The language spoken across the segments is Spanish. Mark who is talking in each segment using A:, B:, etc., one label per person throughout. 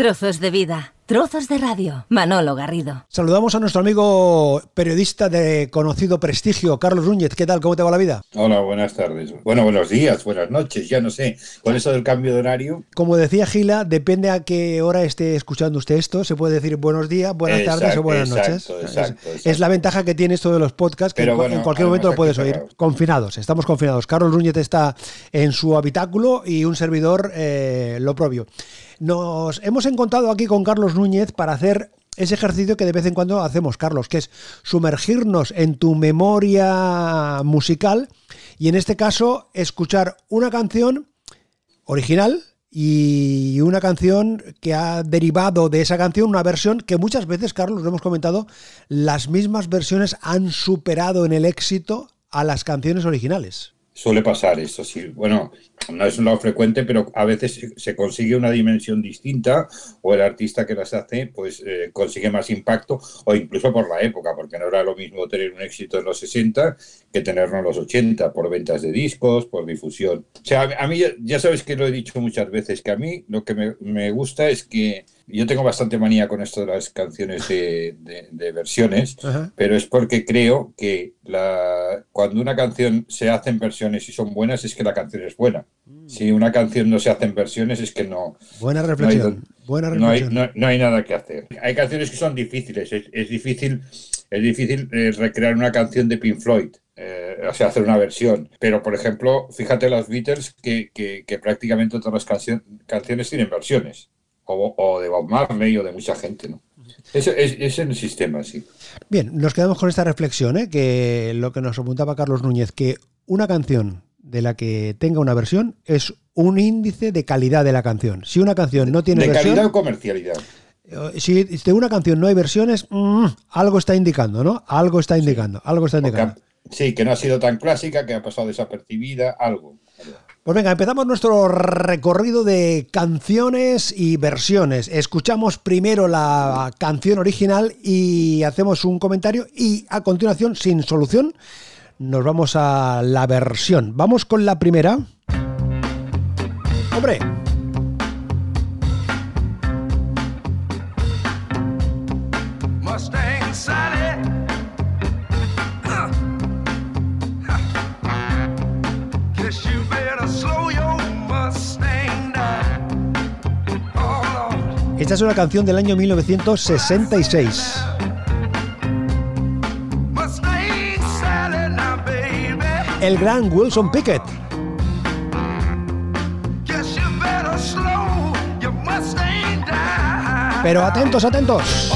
A: Trozos de vida. Trozos de radio. Manolo Garrido.
B: Saludamos a nuestro amigo periodista de conocido prestigio, Carlos Núñez. ¿Qué tal? ¿Cómo te va la vida?
C: Hola, buenas tardes. Bueno, buenos días, buenas noches, ya no sé. Con eso del cambio de horario.
B: Como decía Gila, depende a qué hora esté escuchando usted esto. Se puede decir buenos días, buenas tardes o buenas noches. es, la ventaja que tiene esto de los podcasts, que en, cualquier momento lo puedes oír. Confinados, estamos confinados. Carlos Núñez está en su habitáculo y un servidor eh, lo propio. Nos hemos encontrado aquí con Carlos Núñez para hacer ese ejercicio que de vez en cuando hacemos, Carlos, que es sumergirnos en tu memoria musical y en este caso escuchar una canción original y una canción que ha derivado de esa canción una versión que muchas veces, Carlos, lo hemos comentado, las mismas versiones han superado en el éxito a las canciones originales.
C: Suele pasar esto, sí. Bueno, no es lo frecuente, pero a veces se consigue una dimensión distinta o el artista que las hace pues eh, consigue más impacto o incluso por la época, porque no era lo mismo tener un éxito en los 60 que tenerlo en los 80 por ventas de discos, por difusión. O sea, a mí ya sabes que lo he dicho muchas veces, que a mí lo que me gusta es que yo tengo bastante manía con esto de las canciones de, versiones, pero es porque creo que la, cuando una canción se hace en versiones y son buenas, es que la canción es buena. Mm. Si una canción no se hace en versiones, es que no.
B: Buena reflexión. buena
C: reflexión. No, hay, nada que hacer. Hay canciones que son difíciles. Es, difícil, es difícil eh, recrear una canción de Pink Floyd. Eh, o sea, hacer una versión. Pero, por ejemplo, fíjate los Beatles que, que, prácticamente todas las canciones tienen versiones o, de Bob Marley o de mucha gente, ¿no? Es, es, el sistema, sí.
B: Bien, nos quedamos con esta reflexión, ¿eh? que lo que nos apuntaba Carlos Núñez, que una canción de la que tenga una versión es un índice de calidad de la canción. Si una canción no tiene versión...
C: De calidad o comercialidad.
B: Eh, si de una canción no hay versiones, mm, algo está indicando, ¿no? Algo está indicando, algo está indicando.
C: sí, que no ha sido tan clásica, que ha pasado desapercibida, algo.
B: Pues venga, empezamos nuestro recorrido de canciones y versiones. Escuchamos primero la canción original y hacemos un comentario y a continuación, sin solución, nos vamos a la versión. Vamos con la primera. Hombre, Esta es una canción del año 1966. El gran Wilson Pickett. Pero atentos, atentos.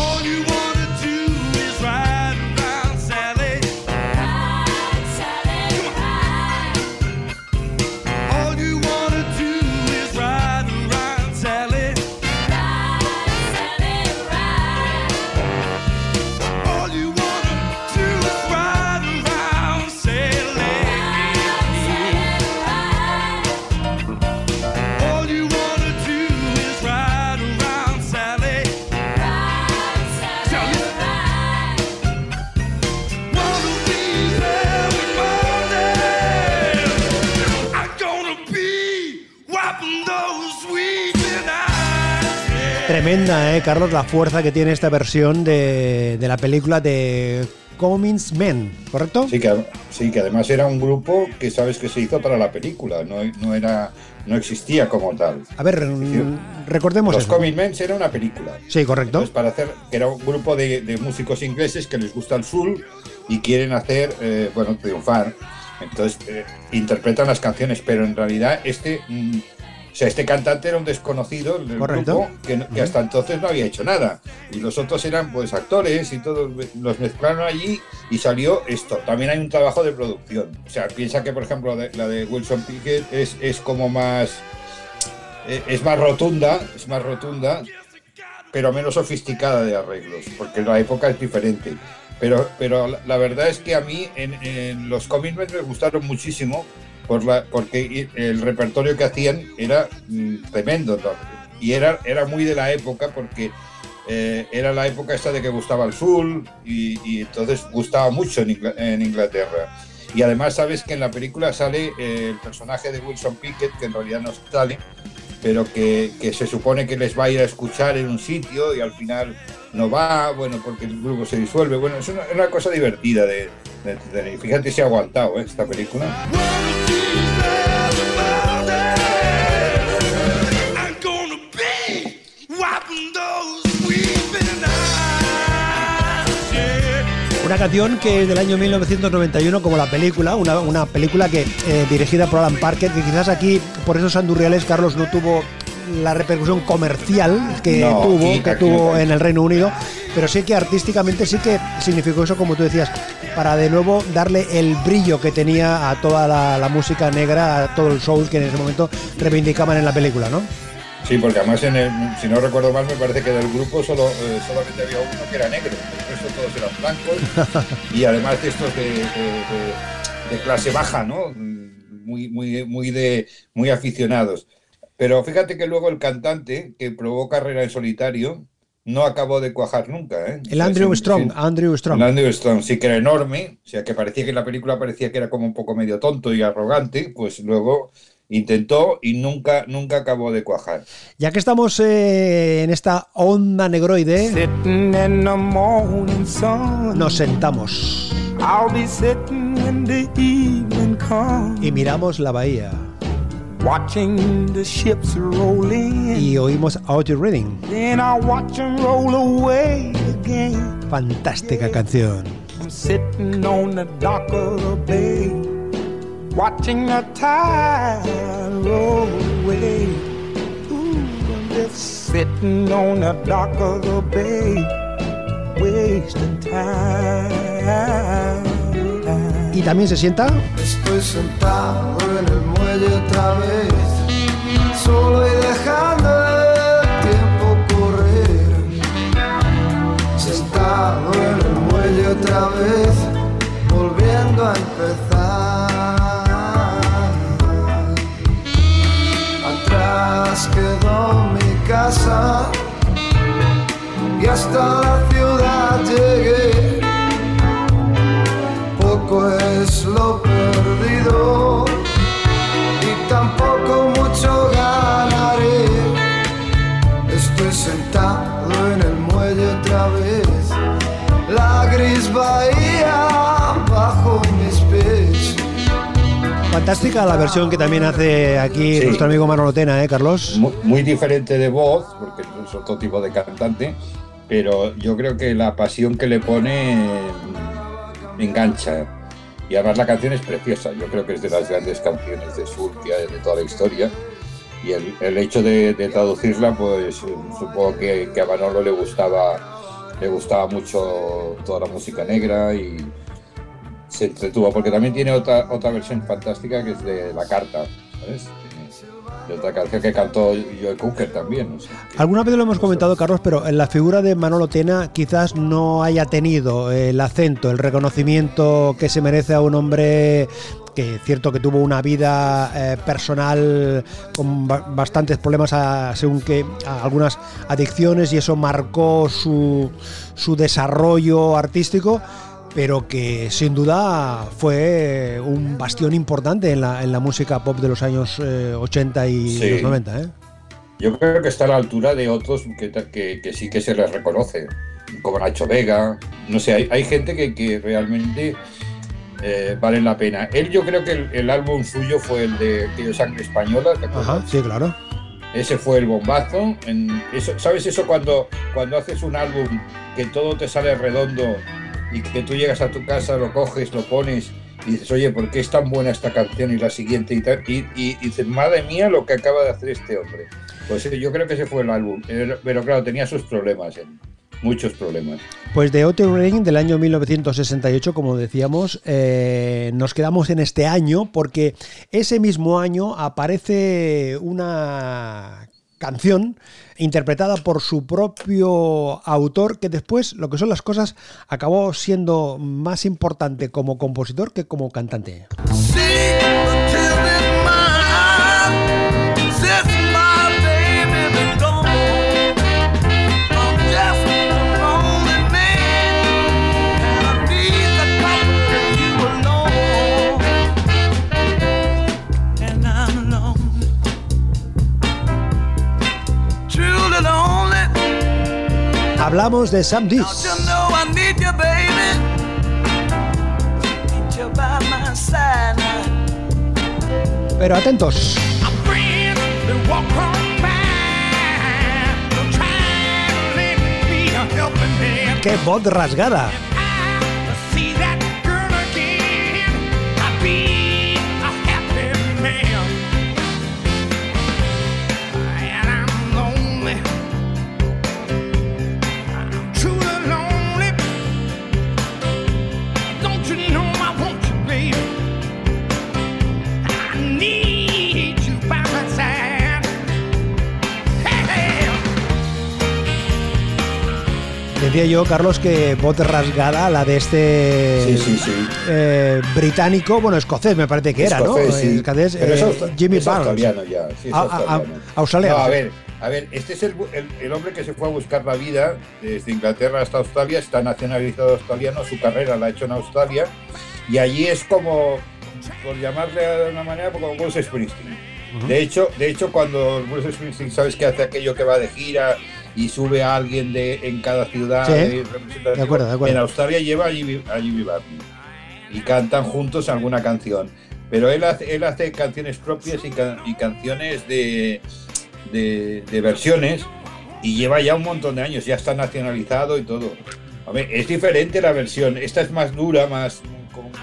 B: ¿Eh, Carlos? La fuerza que tiene esta versión de, la película de Cummings Men, ¿correcto?
C: Sí que, sí, que además era un grupo que sabes que se hizo para la película, no, no era no existía como tal.
B: A ver, mm, recordemos
C: Los Cummings Men era una película.
B: Sí, correcto.
C: para hacer, era un grupo de, músicos ingleses que les gusta el soul y quieren hacer, eh, bueno, triunfar. Entonces, eh, interpretan las canciones, pero en realidad este... O sea, este cantante era un desconocido del grupo que, hasta entonces no había hecho nada. Y los otros eran pues actores y todos los mezclaron allí y salió esto. También hay un trabajo de producción. O sea, piensa que por ejemplo la de Wilson Pickett es, es como más e, es más rotunda, es más rotunda, pero menos sofisticada de arreglos, porque la época es diferente. Pero, pero la verdad es que a mí en, los cómics me gustaron muchísimo por la, porque el repertorio que hacían era mm, tremendo y era, era muy de la época porque eh, era la época esta de que gustaba el sur y, entonces gustaba mucho en, Inglaterra. Y además sabes que en la película sale eh, el personaje de Wilson Pickett, que en realidad no sale, pero que, se supone que les va a ir a escuchar en un sitio y al final no va, bueno, porque el grupo se disuelve. Bueno, es una, cosa divertida de, de, Fíjate si ha aguantado ¿eh? esta película.
B: Una canción que es del año 1991 como la película, una, película que eh, dirigida por Alan Parker, que quizás aquí por esos andurriales Carlos no tuvo la repercusión comercial que tuvo, que tuvo en el Reino Unido, pero sí que artísticamente sí que significó eso, como tú decías, para de nuevo darle el brillo que tenía a toda la, la música negra, a todo el soul que en ese momento reivindicaban en la película, ¿no?
C: Sí, porque además, en el, si no recuerdo mal, me parece que del grupo solo, eh, solamente había uno que era negro, el resto todos eran blancos y además de estos de, clase baja, ¿no? Muy, muy, muy, de, muy aficionados. Pero fíjate que luego el cantante que probó carrera en solitario no acabó de cuajar nunca. ¿eh?
B: El Andrew Strong, Andrew Strong.
C: El Andrew Strong, sí que era enorme, o sea que parecía que en la película parecía que era como un poco medio tonto y arrogante, pues luego intentó y nunca, nunca acabó de cuajar.
B: Ya que estamos eh, en esta onda negroide, nos sentamos y miramos la bahía. Watching the ships rolling. Y oímos Audrey Reading. Then I watch them roll away again. Fantástica canción. I'm sitting on the dock of the bay, watching the tide roll away. Ooh, I'm just sitting on the dock of the bay, wasting time. ¿Y también se sienta? Estoy sentado en el muelle otra vez, solo y dejando el tiempo correr. Sentado en el muelle otra vez, volviendo a empezar. Fantástica la versión que también hace aquí nuestro amigo Manolo Tena, ¿eh, Carlos?
C: Muy, diferente de voz, porque es otro tipo de cantante, pero yo creo que la pasión que le pone engancha. Y además la canción es preciosa, yo creo que es de las grandes canciones de sur que hay de toda la historia. Y el, hecho de, traducirla, pues supongo que, que a Manolo le gustaba, le gustaba mucho toda la música negra y, se entretuvo, porque también tiene otra, otra versión fantástica que es de La Carta, ¿sabes? De otra canción que cantó Joe Cooker también.
B: Alguna vez lo hemos comentado, Carlos, pero en la figura de Manolo Tena quizás no haya tenido el acento, el reconocimiento que se merece a un hombre que es cierto que tuvo una vida eh, personal con bastantes problemas según que algunas adicciones y eso marcó su, su desarrollo artístico pero que sin duda fue un bastión importante en la, en la música pop de los años 80 eh, y los 90. ¿eh?
C: Yo creo que está a la altura de otros que, que, sí que se les reconoce, como Nacho Vega, no sé, hay, hay gente que, que realmente eh, vale la pena. Él yo creo que el, álbum suyo fue el de Tío Sangre Española,
B: Ajá, sí, claro.
C: Ese fue el bombazo. En eso, ¿Sabes eso cuando, cuando haces un álbum que todo te sale redondo y que tú llegas a tu casa, lo coges, lo pones y dices, oye, ¿por qué es tan buena esta canción y la siguiente y tal? Y, dices, madre mía, lo que acaba de hacer este hombre. Pues yo creo que ese fue el álbum, pero, claro, tenía sus problemas, muchos problemas.
B: Pues de Outer Rain del año 1968, como decíamos, eh, nos quedamos en este año porque ese mismo año aparece una canción interpretada por su propio autor, que después, lo que son las cosas, acabó siendo más importante como compositor que como cantante. Hablamos de Sam Diss. Pero atentos. ¡Qué voz rasgada! Decía yo, Carlos, que voz rasgada, la de este eh, británico, bueno, escocés me parece que era, ¿no?
C: Escocés,
B: eh, Jimmy Barnes.
C: Ya,
B: australiano.
C: a ver, a ver, este es el, el, hombre que se fue a buscar la vida desde Inglaterra hasta Australia, está nacionalizado australiano, su carrera la ha hecho en Australia, y allí es como, por llamarle de una manera, como Bruce Springsteen. De hecho, de hecho, cuando Bruce Springsteen sabes que hace aquello que va de gira y sube a alguien de, en cada ciudad.
B: de, acuerdo, de acuerdo.
C: En Australia lleva a Jimmy, y cantan juntos alguna canción. Pero él hace, él hace canciones propias y, canciones de, de, versiones y lleva ya un montón de años, ya está nacionalizado y todo. es diferente la versión, esta es más dura, más,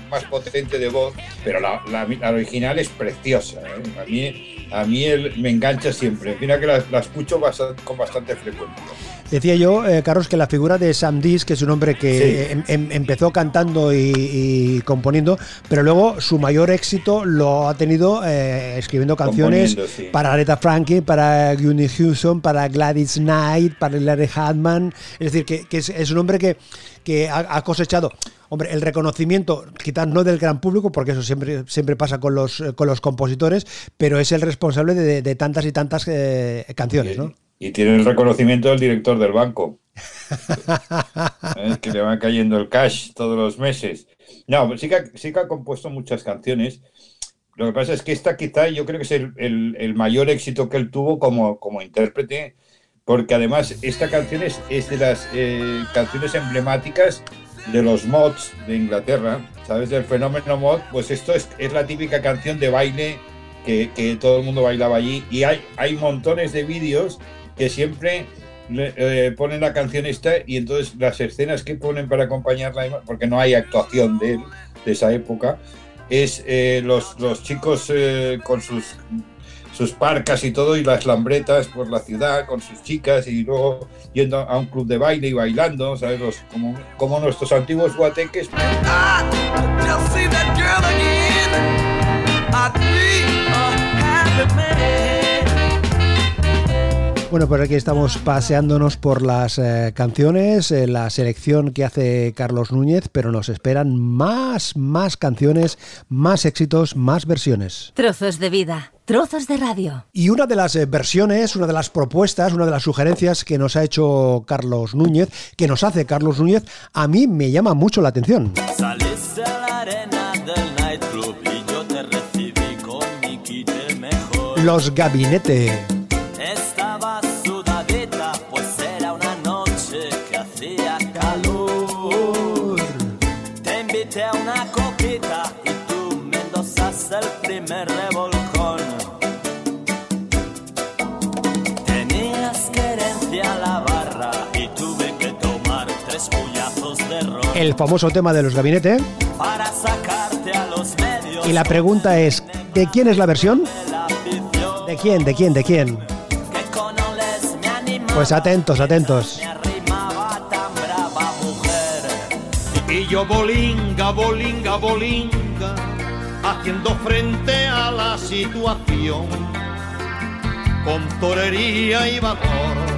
C: más potente de voz, pero la, original es preciosa. ¿eh? A mí a mí él me engancha siempre. Mira que la, escucho con bastante frecuencia.
B: Decía yo, eh, Carlos, que la figura de Sam Dis, que es un hombre que em, em, empezó cantando y, componiendo, pero luego su mayor éxito lo ha tenido eh, escribiendo canciones para Aretha Franklin, para Gunny Houston, para Gladys Knight, para Larry Hartman. Es decir, que, es, un hombre que, que ha, cosechado, hombre, el reconocimiento, quizás no del gran público, porque eso siempre, siempre pasa con los, con los compositores, pero es el responsable de, tantas y tantas eh, canciones, ¿no?
C: Y tiene el reconocimiento del director del banco. que le va cayendo el cash todos los meses. No, sí que, sí que ha compuesto muchas canciones. Lo que pasa es que esta quizá yo creo que es el, mayor éxito que él tuvo como, como intérprete, porque además esta canción es, de las eh, canciones emblemáticas de los mods de Inglaterra, ¿sabes? Del fenómeno mod, pues esto es, es la típica canción de baile que, que, todo el mundo bailaba allí y hay, hay montones de vídeos que siempre eh, ponen la canción esta y entonces las escenas que ponen para acompañarla, porque no hay actuación de él, de esa época, es eh, los, los, chicos eh, con sus, sus parcas y todo y las lambretas por la ciudad con sus chicas y luego yendo a un club de baile y bailando, ¿sabes? como, como nuestros antiguos guateques.
B: Bueno, pues aquí estamos paseándonos por las eh, canciones, eh, la selección que hace Carlos Núñez, pero nos esperan más, más canciones, más éxitos, más versiones.
A: Trozos de vida. Trozos de radio.
B: Y una de las eh, versiones, una de las propuestas, una de las sugerencias que nos ha hecho Carlos Núñez, que nos hace Carlos Núñez, a mí me llama mucho la atención. Los gabinetes. El famoso tema de los gabinetes. Y la pregunta es, ¿de quién es la versión? ¿De quién? ¿De quién? ¿De quién? Pues atentos, atentos.
D: Y yo bolinga, bolinga, bolinga, haciendo frente a la situación, con torería y vapor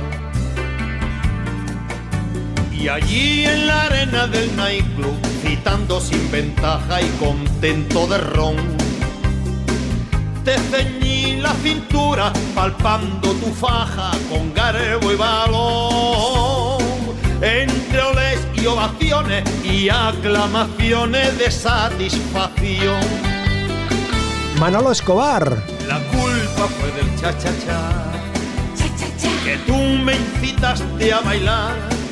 D: y allí en la arena del nightclub, citando sin ventaja y contento de ron, te ceñí la cintura, palpando tu faja con garbo y balón. Entre oles y ovaciones y aclamaciones de satisfacción.
B: Manolo Escobar.
D: La culpa fue del cha-cha-cha. Que tú me incitaste a bailar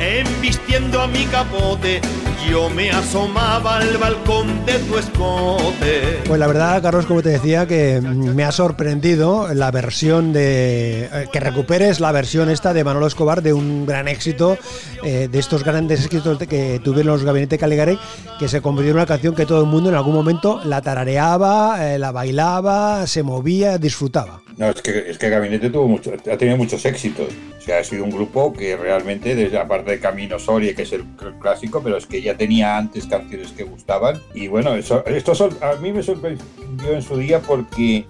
D: Embistiendo a mi capote, yo me asomaba al balcón de tu escote.
B: Pues la verdad, Carlos, como te decía, que me ha sorprendido la versión de. Eh, que recuperes la versión esta de Manolo Escobar de un gran éxito, eh, de estos grandes éxitos que tuvieron los Gabinete Caligari, que se convirtió en una canción que todo el mundo en algún momento la tarareaba, eh, la bailaba, se movía, disfrutaba.
C: No, es que, es que Gabinete tuvo mucho, ha tenido muchos éxitos. O sea, ha sido un grupo que realmente, desde la parte de Camino Soria, que es el clásico, pero es que ya tenía antes canciones que gustaban. Y bueno, eso, esto a mí me sorprendió en su día porque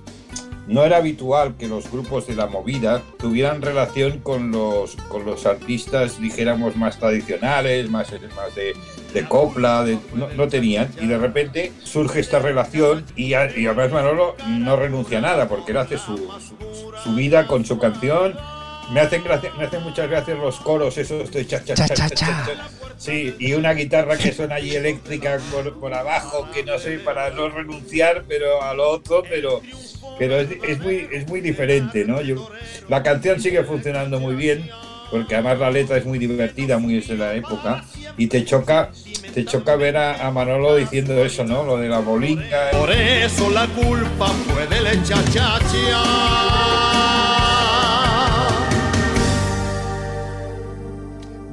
C: no era habitual que los grupos de la movida tuvieran relación con los, con los artistas, dijéramos, más tradicionales, más, más de, de copla, no, tenían. Y de repente surge esta relación y, y además Manolo no renuncia a nada porque él hace su, su, vida con su canción. Me hacen, me hacen muchas gracias los coros, esos de cha cha cha, cha, cha, Sí, y una guitarra que suena allí eléctrica por, por, abajo, que no sé, para no renunciar pero a lo otro, pero, pero es, es muy, es muy diferente, ¿no? Yo, la canción sigue funcionando muy bien porque además la letra es muy divertida, muy desde la época, y te choca, te choca ver a, Manolo diciendo eso, ¿no? Lo de la bolinga.
D: Por eso la culpa fue del chachacha.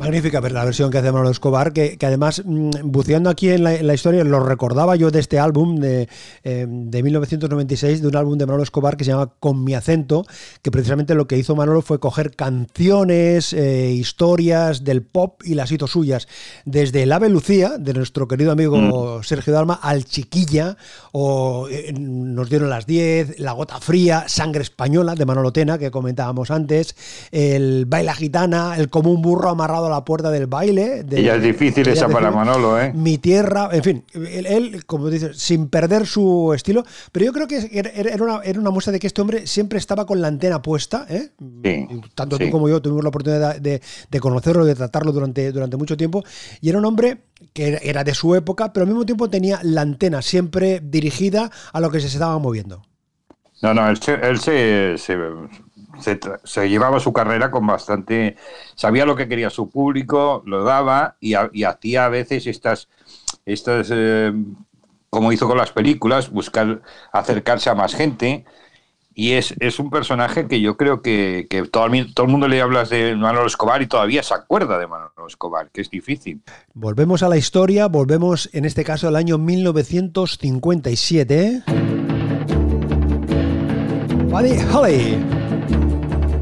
B: Magnífica la versión que hace Manolo Escobar, que, además, mm, buceando aquí en la, historia, lo recordaba yo de este álbum de, eh, de 1996, de un álbum de Manolo Escobar que se llama Con mi acento, que precisamente lo que hizo Manolo fue coger canciones, eh, historias del pop y las hizo suyas. Desde El Ave Lucía, de nuestro querido amigo mm. Sergio Dalma, al Chiquilla, o eh, Nos dieron las 10, La Gota Fría, Sangre Española, de Manolo Tena, que comentábamos antes, el Baila Gitana, El Común Burro Amarrado a la puerta del baile.
C: De, es difícil esa para Manolo, ¿eh?
B: Mi tierra, en fin, él, como dice, sin perder su estilo, pero yo creo que era una, era una muestra de que este hombre siempre estaba con la antena puesta, ¿eh? Tanto tú como yo tuvimos la oportunidad de, de, conocerlo, de tratarlo durante, durante mucho tiempo, y era un hombre que era de su época, pero al mismo tiempo tenía la antena siempre dirigida a lo que se estaba moviendo.
C: No, no, él, se, se, llevaba su carrera con bastante, sabía lo que quería su público, lo daba y, hacía a veces estas, estas eh, como hizo con las películas, buscar acercarse a más gente. Y es, es un personaje que yo creo que, todo, el, todo el mundo le hablas de Manolo Escobar y todavía se acuerda de Manolo Escobar, que es difícil.
B: Volvemos a la historia, volvemos en este caso al año 1957. Buddy Holly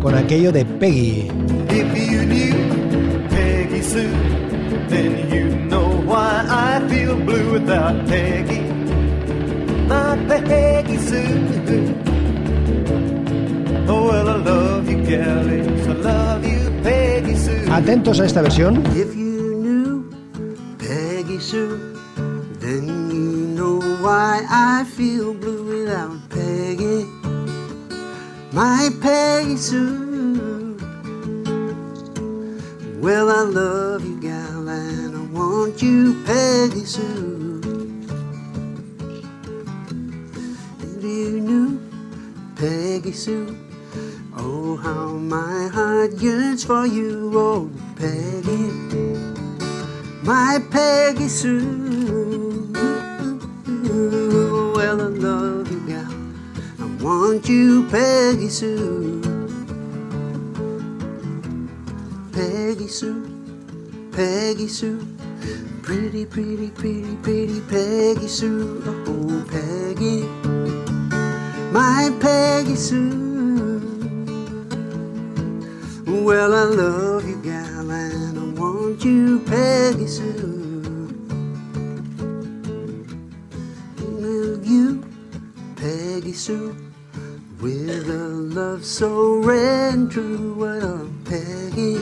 B: con aquello de Peggy. If you knew Peggy Sue, then you know why I feel blue without Peggy. My Peggy Sue. Oh, well, I love you, I love you, Peggy Sue. Atentos a esta versión. If you knew Peggy Sue, then you know why I feel blue without Peggy my Peggy Sue. Well, I love you, gal, and I want you, Peggy Sue. If you knew Peggy Sue, oh, how my heart yearns for you, oh, Peggy, my Peggy Sue. Want you, Peggy Sue. Peggy Sue, Peggy Sue. Pretty, pretty, pretty, pretty Peggy Sue. Oh, Peggy, my Peggy Sue. Well, I love you, gal, and I want you, Peggy Sue. Love you, Peggy Sue. With a love so rare and true, what a Peggy,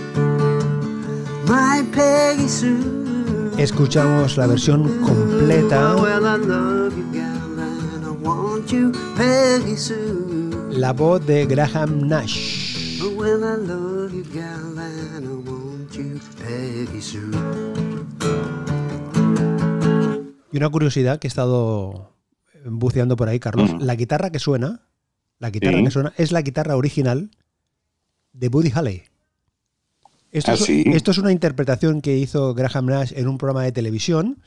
B: my Peggy Sue. Escuchamos la versión completa. La voz de Graham Nash. Y una curiosidad que he estado buceando por ahí, Carlos. La guitarra que suena la guitarra que suena es la guitarra original de Buddy Holly. Esto,
C: ah,
B: es, esto es una interpretación que hizo Graham Nash en un programa de televisión.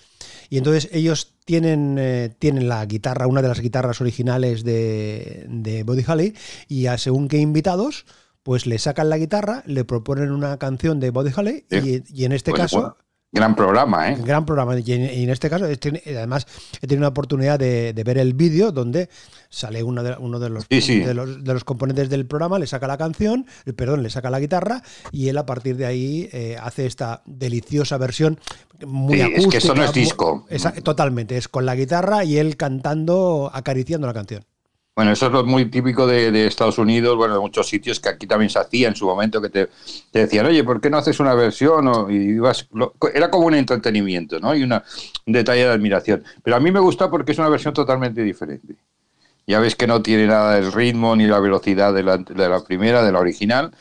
B: Y entonces ellos tienen, eh, tienen la guitarra, una de las guitarras originales de, de Buddy Holly, y a según qué invitados, pues le sacan la guitarra, le proponen una canción de Buddy Holly, y, en este pues caso.
C: Gran programa, ¿eh?
B: Gran programa. Y en, este caso, además, he tenido una oportunidad de, ver el vídeo donde sale uno, de, uno de, los, De, los, componentes del programa, le saca la canción, perdón, le saca la guitarra y él a partir de ahí eh, hace esta deliciosa versión muy acústica.
C: Es que esto no es disco.
B: totalmente, es con la guitarra y él cantando, acariciando la canción.
C: Bueno, eso es lo muy típico de, Estados Unidos, bueno, de muchos sitios que aquí también se hacía en su momento, que te, decían, oye, ¿por qué no haces una versión? O, y era como un entretenimiento, ¿no? Y una, un detalle de admiración. Pero a mí me gusta porque es una versión totalmente diferente. Ya ves que no tiene nada del ritmo ni la velocidad de la, primera, de la original.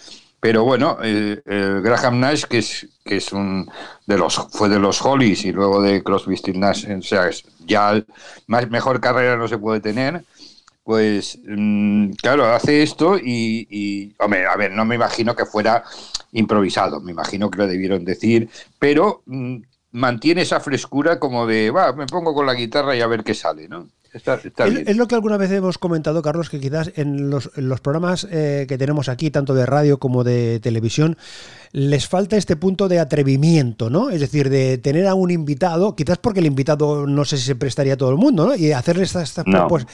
C: Pero bueno, Graham Nash, que es, que es un de los, fue de los Hollies y luego de Crosby, Stills Nash, o sea, ya más, mejor carrera no se puede tener pues mm, claro, hace esto y, hombre, a ver, no me imagino que fuera improvisado, me imagino que lo debieron decir, pero mm, mantiene esa frescura como de, va, me pongo con la guitarra y a ver qué sale, ¿no?
B: es, lo que alguna vez hemos comentado, Carlos, que quizás en los, programas eh, que tenemos aquí, tanto de radio como de televisión, les falta este punto de atrevimiento, ¿no? Es decir, de tener a un invitado, quizás porque el invitado no sé si se prestaría a todo el mundo, ¿no? Y hacerle estas,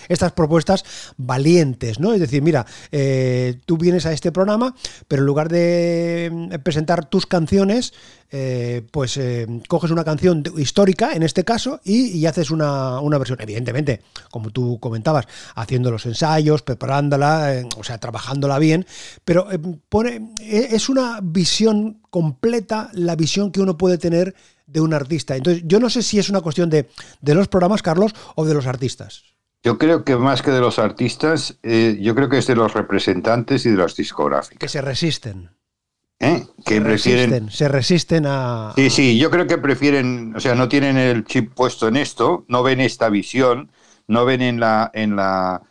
B: estas, propuestas valientes, ¿no? Es decir, mira, eh, tú vienes a este programa, pero en lugar de mm, presentar tus canciones, eh, pues eh, coges una canción histórica, en este caso, y, haces una, una, versión. Evidentemente, como tú comentabas, haciendo los ensayos, preparándola, o sea, trabajándola bien, pero pone, es una visión completa la visión que uno puede tener de un artista. Entonces, yo no sé si es una cuestión de, de los programas, Carlos, o de los artistas.
C: Yo creo que más que de los artistas, eh, yo creo que es de los representantes y de los discográficos.
B: Que se resisten.
C: ¿Eh? Que
B: se
C: prefieren.
B: Resisten, se resisten a.
C: Sí, sí, yo creo que prefieren, o sea, no tienen el chip puesto en esto, no ven esta visión, no ven en la, en la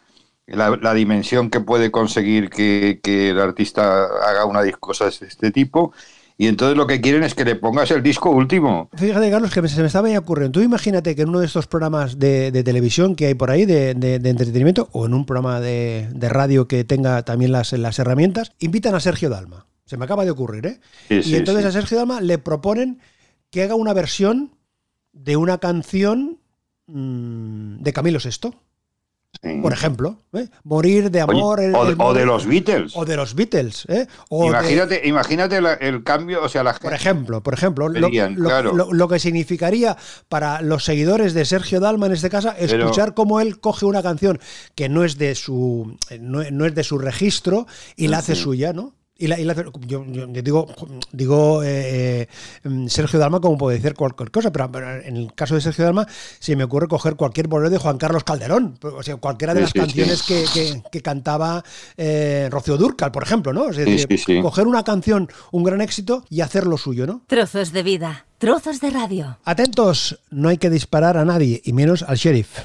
C: la, dimensión que puede conseguir que, el artista haga una cosa de este tipo. Y entonces lo que quieren es que le pongas el disco último.
B: Fíjate, Carlos, que se me estaba ocurriendo. Tú imagínate que en uno de estos programas de, televisión que hay por ahí, de, entretenimiento, o en un programa de, radio que tenga también las, las, herramientas, invitan a Sergio Dalma. Se me acaba de ocurrir, ¿eh? y entonces a Sergio Dalma le proponen que haga una versión de una canción mm, de Camilo VI. Por ejemplo, ¿eh? morir de amor.
C: o, de los Beatles.
B: O de los Beatles. ¿eh?
C: imagínate, imagínate el cambio, o sea, la
B: Por ejemplo, por ejemplo, lo, que significaría para los seguidores de Sergio Dalma en este caso escuchar cómo él coge una canción que no es de su no, es de su registro y la hace suya, ¿no? Y la, yo, digo, digo eh, eh, Sergio Dalma como puede decir cualquier cosa, pero, en el caso de Sergio Dalma se me ocurre coger cualquier bolero de Juan Carlos Calderón, o sea, cualquiera de las canciones Que, cantaba eh, Rocío Durcal, por ejemplo, ¿no? Es decir, coger una canción, un gran éxito y hacerlo suyo, ¿no?
A: Trozos de vida, trozos de radio.
B: Atentos, no hay que disparar a nadie, y menos al sheriff.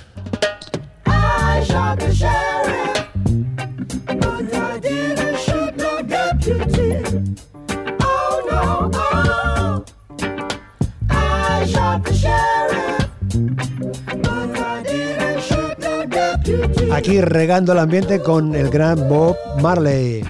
B: Aquí regando el ambiente con el gran Bob Marley.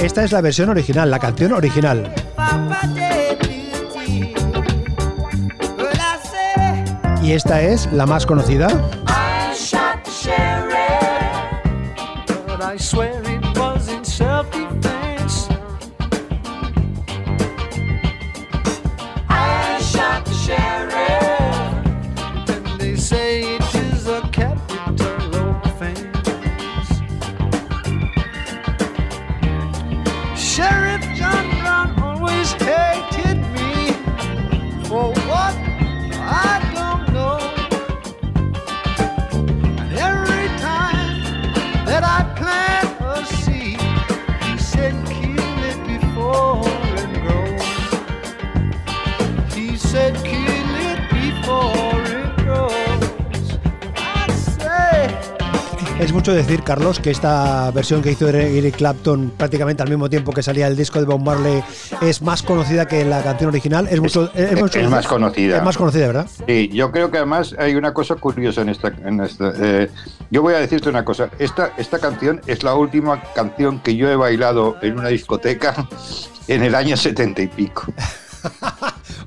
B: Esta es la versión original, la canción original. Y esta es la más conocida. Mucho decir, Carlos, que esta versión que hizo Eric Clapton prácticamente al mismo tiempo que salía el disco de Bob Marley es más conocida que la canción original. Es, mucho,
C: es, más conocida.
B: Es más conocida, ¿verdad?
C: Sí, yo creo que además hay una cosa curiosa en esta. En esta eh, yo voy a decirte una cosa. Esta, esta canción es la última canción que yo he bailado en una discoteca en el año setenta y pico.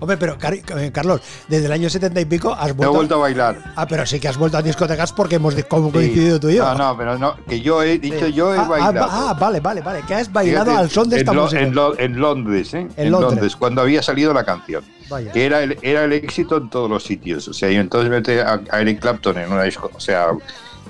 B: Hombre, pero eh, Carlos, desde el año setenta y pico has vuelto,
C: he vuelto a bailar.
B: Ah, pero sí que has vuelto a discotecas porque hemos coincidido tú y yo.
C: No, no, pero no, que yo he dicho yo he ah, ah, bailado.
B: Ah, vale, vale, vale, que has bailado al son de esta música.
C: En, Londres, ¿eh? En, Londres. cuando había salido la canción. Vaya. Que era el, era el éxito en todos los sitios. O sea, y entonces vete a, Eric Clapton en una disco, o sea,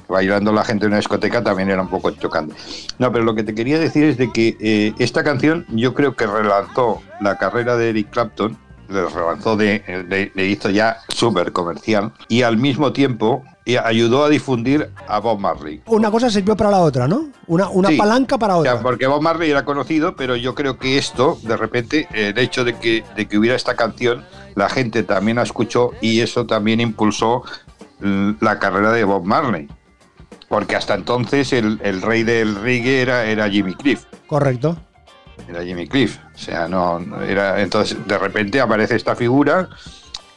C: bailando la gente en una discoteca también era un poco chocante. No, pero lo que te quería decir es de que eh, esta canción yo creo que relanzó la carrera de Eric Clapton, le relanzó, de, le hizo ya súper comercial y al mismo tiempo ayudó a difundir a Bob Marley.
B: Una cosa sirvió para la otra, ¿no? Una, una palanca para otra.
C: porque Bob Marley era conocido, pero yo creo que esto, de repente, el hecho de que, de que hubiera esta canción, la gente también la escuchó y eso también impulsó la carrera de Bob Marley porque hasta entonces el, rey del reggae era, era Jimmy Cliff.
B: Correcto.
C: Era Jimmy Cliff. O sea, no, era. Entonces, de repente aparece esta figura,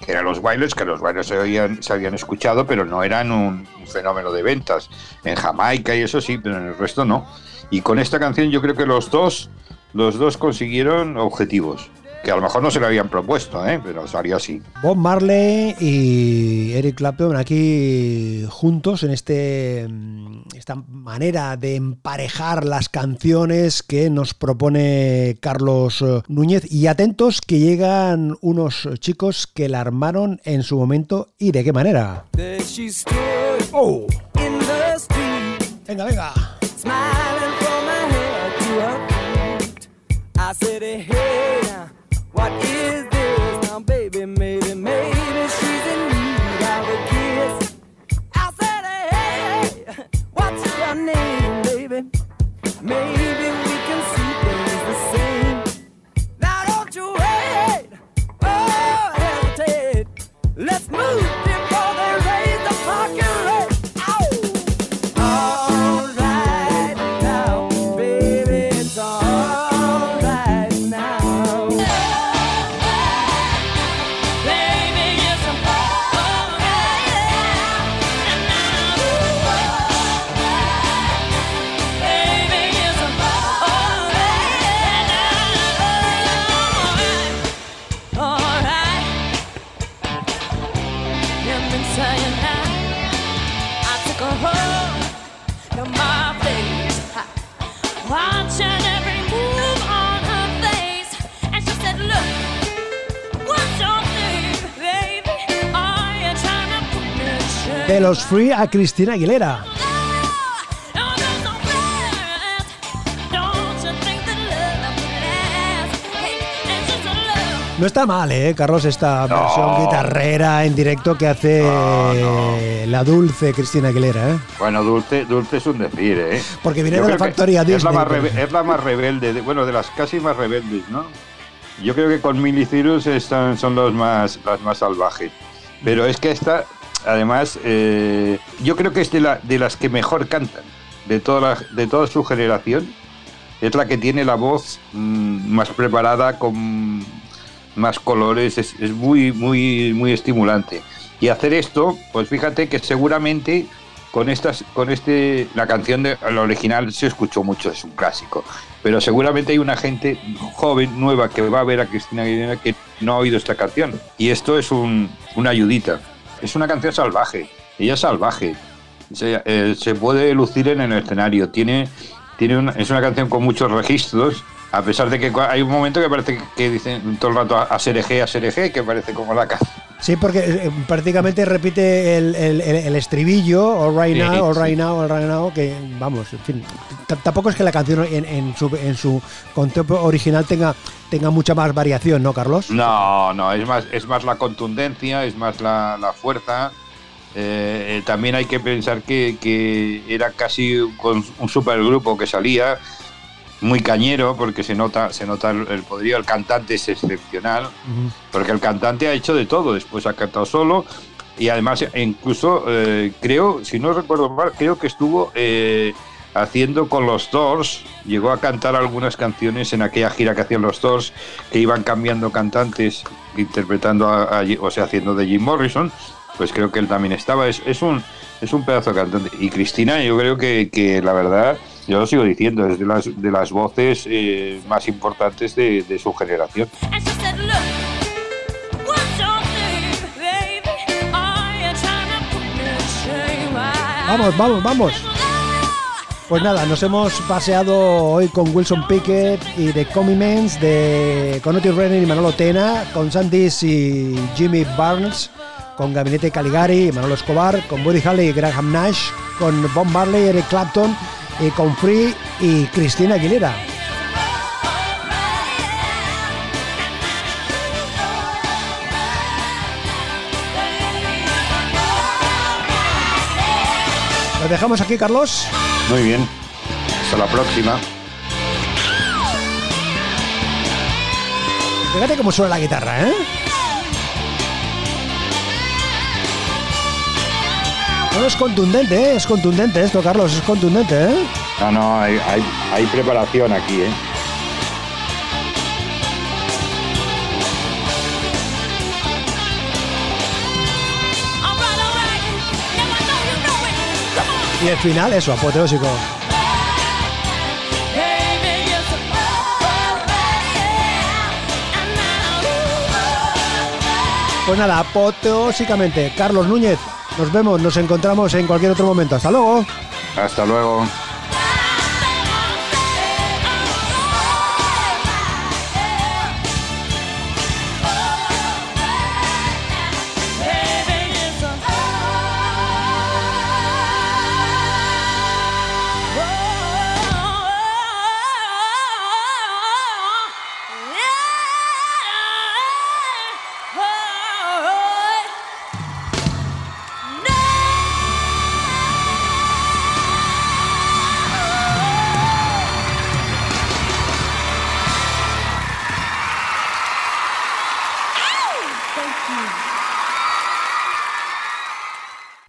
C: que eran los bailes, que los bailes se, habían, se habían escuchado, pero no eran un, fenómeno de ventas. En Jamaica y eso sí, pero en el resto no. Y con esta canción yo creo que los dos, los dos consiguieron objetivos que a lo mejor no se lo habían propuesto, ¿eh? pero salió así.
B: Bob Marley y Eric Clapton aquí juntos en este mm, esta manera de emparejar las canciones que nos propone Carlos eh, Núñez y atentos que llegan unos chicos que la armaron en su momento y de qué manera. Oh. Venga, venga. Let's move. Free a Cristina Aguilera. No está mal, ¿eh, Carlos? Esta versión guitarrera en directo que hace la dulce Cristina Aguilera, ¿eh?
C: Bueno, dulce, dulce es un decir, ¿eh?
B: Porque viene de la factoría Disney.
C: Es la, más es la más rebelde, bueno, de las casi más rebeldes, ¿no? Yo creo que con Miley Cyrus están, son los más, las más salvajes. Pero es que esta además, eh, yo creo que es de, la, de las que mejor cantan, de toda, de toda su generación. Es la que tiene la voz mm, más preparada, con más colores, es, muy, muy, muy estimulante. Y hacer esto, pues fíjate que seguramente con estas, con este, la canción de la original se escuchó mucho, es un clásico. Pero seguramente hay una gente joven, nueva, que va a ver a Cristina Aguilera que no ha oído esta canción. Y esto es un, una ayudita es una canción salvaje. Ella es salvaje. Se, eh, se puede lucir en el escenario. Tiene, tiene una, es una canción con muchos registros. A pesar de que hay un momento que parece que dicen todo el rato a Sereje, a Sereje, que parece como la canción
B: Sí, porque eh, prácticamente repite el, estribillo, all right now, all right now, all right now, que vamos, en fin, tampoco es que la canción en, su, en su contexto original tenga, tenga mucha más variación, ¿no, Carlos?
C: No, no, es más, es más la contundencia, es más la, fuerza. Eh, también hay que pensar que, que era casi un supergrupo que salía muy cañero porque se nota, se nota el, poderío. El cantante es excepcional porque el cantante ha hecho de todo. Después ha cantado solo, y además incluso eh, creo, si no recuerdo mal, creo que estuvo eh, haciendo con los Doors, llegó a cantar algunas canciones en aquella gira que hacían los Doors, que iban cambiando cantantes, interpretando, o sea, haciendo de Jim Morrison, pues creo que él también estaba, es, es un es un pedazo de cantante. Y Cristina, yo creo que, que la verdad, yo lo sigo diciendo, es de las, de las voces eh, más importantes de, de su generación.
B: Vamos, vamos, vamos. Pues nada, nos hemos paseado hoy con Wilson Pickett y de Comimens, de con Otis Renner y Manolo Tena, con Sandys y Jimmy Barnes, con Gabinete Caligari y Manolo Escobar, con Buddy Holly y Graham Nash, con Bob Marley, Eric Clapton, y con Free y Cristina Aguilera. ¿Lo dejamos aquí, Carlos?
C: Muy bien. Hasta la próxima.
B: Fíjate cómo suena la guitarra, ¿eh? No, es contundente, ¿eh? Es contundente esto, Carlos, es contundente, ¿eh?
C: No, no, hay, hay preparación aquí, ¿eh?
B: Y el final, eso, apoteósico. Pues nada, apoteósicamente. Carlos Núñez, nos vemos, nos encontramos en cualquier otro momento. Hasta luego.
C: Hasta luego.